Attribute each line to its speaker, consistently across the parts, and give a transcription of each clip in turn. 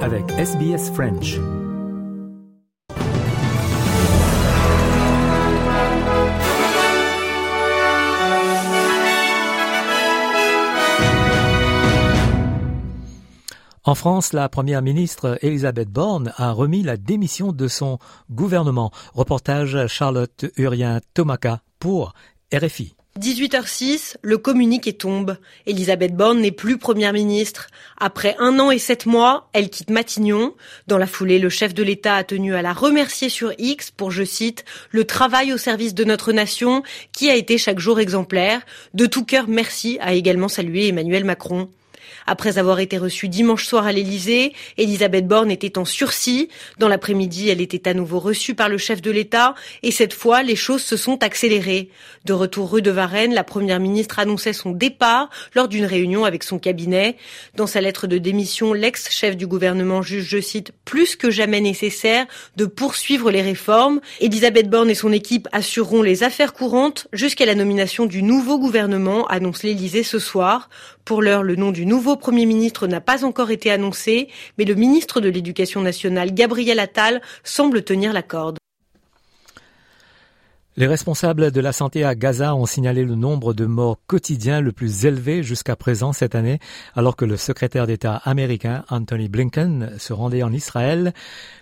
Speaker 1: Avec SBS French. En France, la première ministre Elisabeth Borne a remis la démission de son gouvernement. Reportage Charlotte Urien-Tomaka pour RFI.
Speaker 2: 18h06, le communiqué tombe. Elisabeth Borne n'est plus première ministre. Après un an et sept mois, elle quitte Matignon. Dans la foulée, le chef de l'État a tenu à la remercier sur X pour, je cite, le travail au service de notre nation qui a été chaque jour exemplaire. De tout cœur, merci, a également salué Emmanuel Macron. Après avoir été reçue dimanche soir à l'Élysée, Elisabeth Borne était en sursis. Dans l'après-midi, elle était à nouveau reçue par le chef de l'État et cette fois, les choses se sont accélérées. De retour rue de Varennes, la première ministre annonçait son départ lors d'une réunion avec son cabinet. Dans sa lettre de démission, l'ex-chef du gouvernement juge, je cite, plus que jamais nécessaire de poursuivre les réformes. Elisabeth Borne et son équipe assureront les affaires courantes jusqu'à la nomination du nouveau gouvernement, annonce l'Élysée ce soir. Pour l'heure, le nom du nouveau Premier ministre n'a pas encore été annoncé, mais le ministre de l'Éducation nationale, Gabriel Attal, semble tenir la corde.
Speaker 1: Les responsables de la santé à Gaza ont signalé le nombre de morts quotidiens le plus élevé jusqu'à présent cette année, alors que le secrétaire d'État américain Anthony Blinken se rendait en Israël.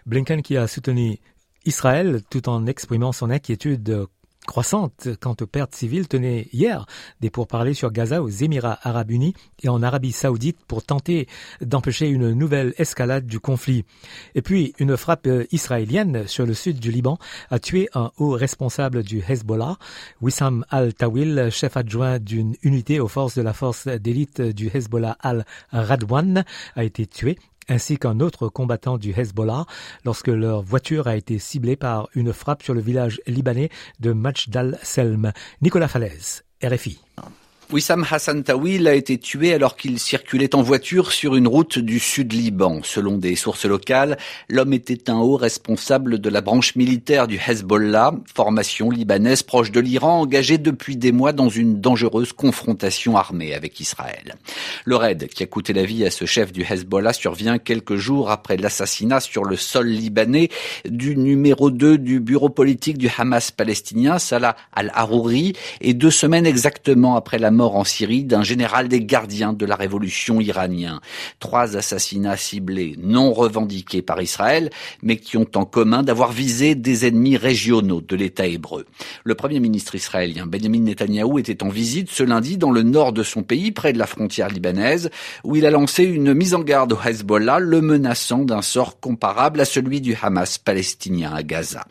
Speaker 1: Blinken qui a soutenu Israël tout en exprimant son inquiétude croissante quant aux pertes civiles tenait hier des pourparlers sur Gaza aux Émirats arabes unis et en Arabie saoudite pour tenter d'empêcher une nouvelle escalade du conflit. Et puis, une frappe israélienne sur le sud du Liban a tué un haut responsable du Hezbollah. Wissam al-Tawil, chef adjoint d'une unité aux forces de la force d'élite du Hezbollah al-Radwan, a été tué ainsi qu'un autre combattant du Hezbollah lorsque leur voiture a été ciblée par une frappe sur le village libanais de Majdal Selm. Nicolas Falaise, RFI.
Speaker 3: Wissam Hassan Tawil a été tué alors qu'il circulait en voiture sur une route du sud Liban. Selon des sources locales, l'homme était un haut responsable de la branche militaire du Hezbollah, formation libanaise proche de l'Iran, engagée depuis des mois dans une dangereuse confrontation armée avec Israël. Le raid qui a coûté la vie à ce chef du Hezbollah survient quelques jours après l'assassinat sur le sol libanais du numéro 2 du bureau politique du Hamas palestinien, Salah al-Harouri, et deux semaines exactement après la mort en Syrie d'un général des gardiens de la révolution iranien. Trois assassinats ciblés non revendiqués par Israël, mais qui ont en commun d'avoir visé des ennemis régionaux de l'État hébreu. Le premier ministre israélien Benjamin Netanyahou était en visite ce lundi dans le nord de son pays, près de la frontière libanaise, où il a lancé une mise en garde au Hezbollah, le menaçant d'un sort comparable à celui du Hamas palestinien à Gaza.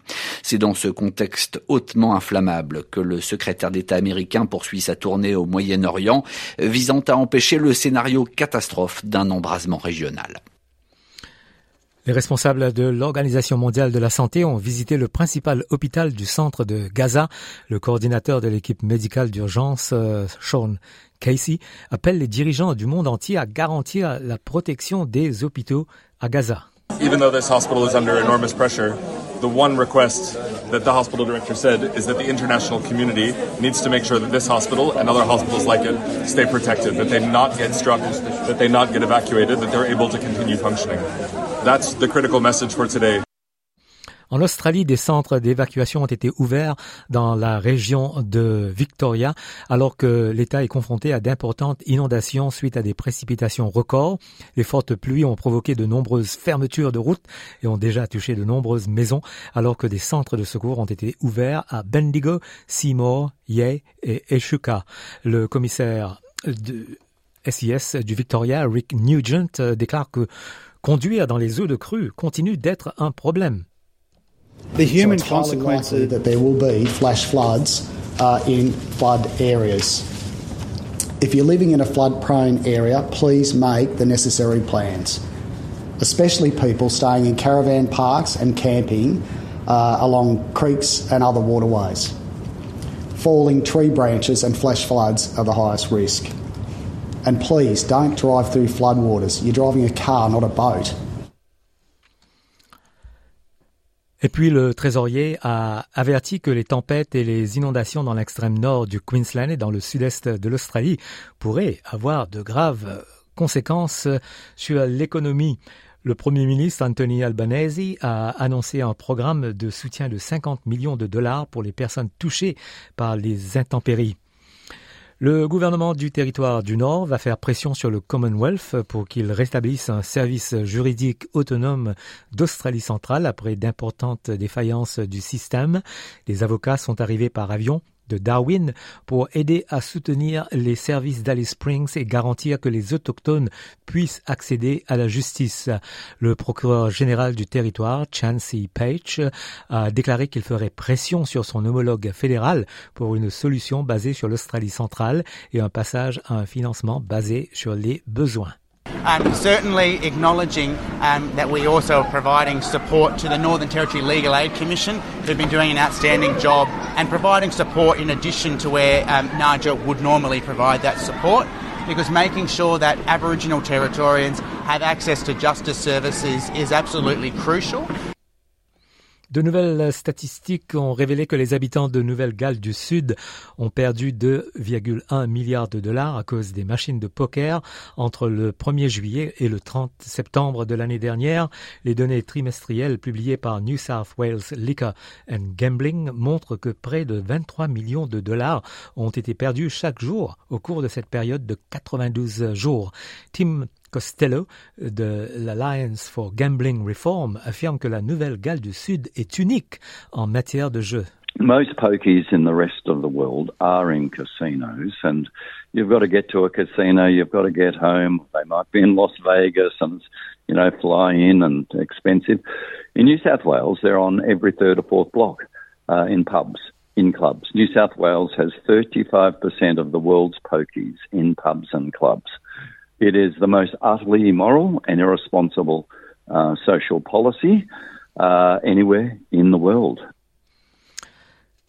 Speaker 3: C'est dans ce contexte hautement inflammable que le secrétaire d'État américain poursuit sa tournée au Moyen-Orient, visant à empêcher le scénario catastrophe d'un embrasement régional.
Speaker 1: Les responsables de l'Organisation mondiale de la santé ont visité le principal hôpital du centre de Gaza. Le coordinateur de l'équipe médicale d'urgence, euh, Sean Casey, appelle les dirigeants du monde entier à garantir la protection des hôpitaux à Gaza.
Speaker 4: Even though this hospital is under enormous pressure, the one request that the hospital director said is that the international community needs to make sure that this hospital and other hospitals like it stay protected, that they not get struck, that they not get evacuated, that they're able to continue functioning. That's the critical message for today.
Speaker 1: En Australie, des centres d'évacuation ont été ouverts dans la région de Victoria, alors que l'État est confronté à d'importantes inondations suite à des précipitations records. Les fortes pluies ont provoqué de nombreuses fermetures de routes et ont déjà touché de nombreuses maisons, alors que des centres de secours ont été ouverts à Bendigo, Seymour, Yea et Eshuka. Le commissaire de SIS du Victoria, Rick Nugent, déclare que conduire dans les eaux de crue continue d'être un problème.
Speaker 5: The human so consequences that there will be flash floods uh, in flood areas. If you're living in a flood prone area, please make the necessary plans, especially people staying in caravan parks and camping uh, along creeks and other waterways. Falling tree branches and flash floods are the highest risk. And please don't drive through floodwaters. You're driving a car, not a boat.
Speaker 1: Et puis le trésorier a averti que les tempêtes et les inondations dans l'extrême nord du Queensland et dans le sud-est de l'Australie pourraient avoir de graves conséquences sur l'économie. Le Premier ministre Anthony Albanese a annoncé un programme de soutien de 50 millions de dollars pour les personnes touchées par les intempéries. Le gouvernement du territoire du Nord va faire pression sur le Commonwealth pour qu'il rétablisse un service juridique autonome d'Australie centrale après d'importantes défaillances du système. Les avocats sont arrivés par avion de Darwin pour aider à soutenir les services d'Alice Springs et garantir que les autochtones puissent accéder à la justice. Le procureur général du territoire, Chancey Page, a déclaré qu'il ferait pression sur son homologue fédéral pour une solution basée sur l'Australie centrale et un passage à un financement basé sur les besoins.
Speaker 6: Um, certainly acknowledging um, that we also are providing support to the Northern Territory Legal Aid Commission, who've been doing an outstanding job, and providing support in addition to where um, NAJA would normally provide that support, because making sure that Aboriginal Territorians have access to justice services is absolutely crucial.
Speaker 1: De nouvelles statistiques ont révélé que les habitants de Nouvelle-Galles du Sud ont perdu 2,1 milliards de dollars à cause des machines de poker entre le 1er juillet et le 30 septembre de l'année dernière. Les données trimestrielles publiées par New South Wales Liquor and Gambling montrent que près de 23 millions de dollars ont été perdus chaque jour au cours de cette période de 92 jours. Costello de l'Alliance for Gambling Reform affirme que la Nouvelle-Galles du Sud est unique en matière de jeu.
Speaker 7: Most pokies in the rest of the world are in casinos, and you've got to get to a casino, you've got to get home. They might be in Las Vegas and, you know, fly in and expensive. In New South Wales, they're on every third or fourth block uh, in pubs, in clubs. New South Wales has 35% of the world's pokies in pubs and clubs. It is the most utterly immoral and irresponsible uh, social policy uh, anywhere in the world.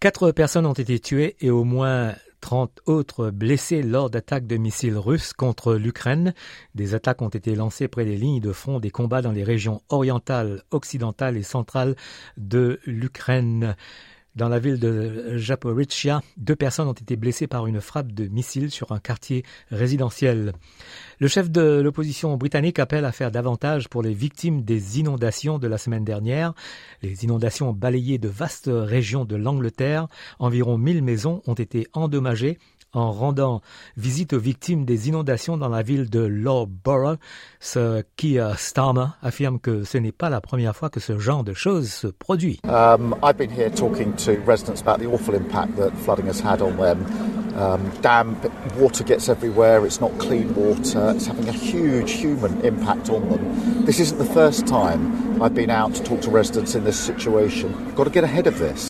Speaker 1: Quatre personnes ont été tuées et au moins 30 autres blessés lors d'attaques de missiles russes contre l'Ukraine. Des attaques ont été lancées près des lignes de front des combats dans les régions orientales, occidentales et centrales de l'Ukraine. Dans la ville de Japorizhia, deux personnes ont été blessées par une frappe de missile sur un quartier résidentiel. Le chef de l'opposition britannique appelle à faire davantage pour les victimes des inondations de la semaine dernière. Les inondations ont balayé de vastes régions de l'Angleterre. Environ 1000 maisons ont été endommagées en rendant visite aux victimes des inondations dans la ville de Loughborough. Ce qui Starmer affirme que ce n'est pas la première fois que ce genre de choses se produit.
Speaker 8: Um, I've been here talking to residents about the awful impact that flooding has had on them. Um, damp water gets everywhere. It's not clean water. It's having a huge human impact on them. This isn't the first time I've been out to talk to residents in this situation. We've got to get ahead of this.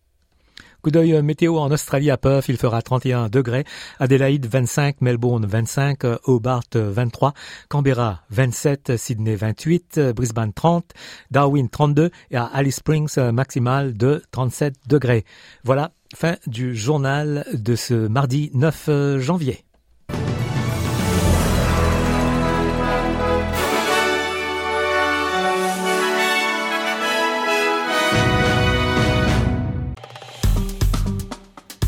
Speaker 1: Coup d'œil météo en Australie à Perth, il fera 31 degrés. Adélaïde 25, Melbourne 25, Hobart 23, Canberra 27, Sydney 28, Brisbane 30, Darwin 32 et à Alice Springs maximal de 37 degrés. Voilà, fin du journal de ce mardi 9 janvier.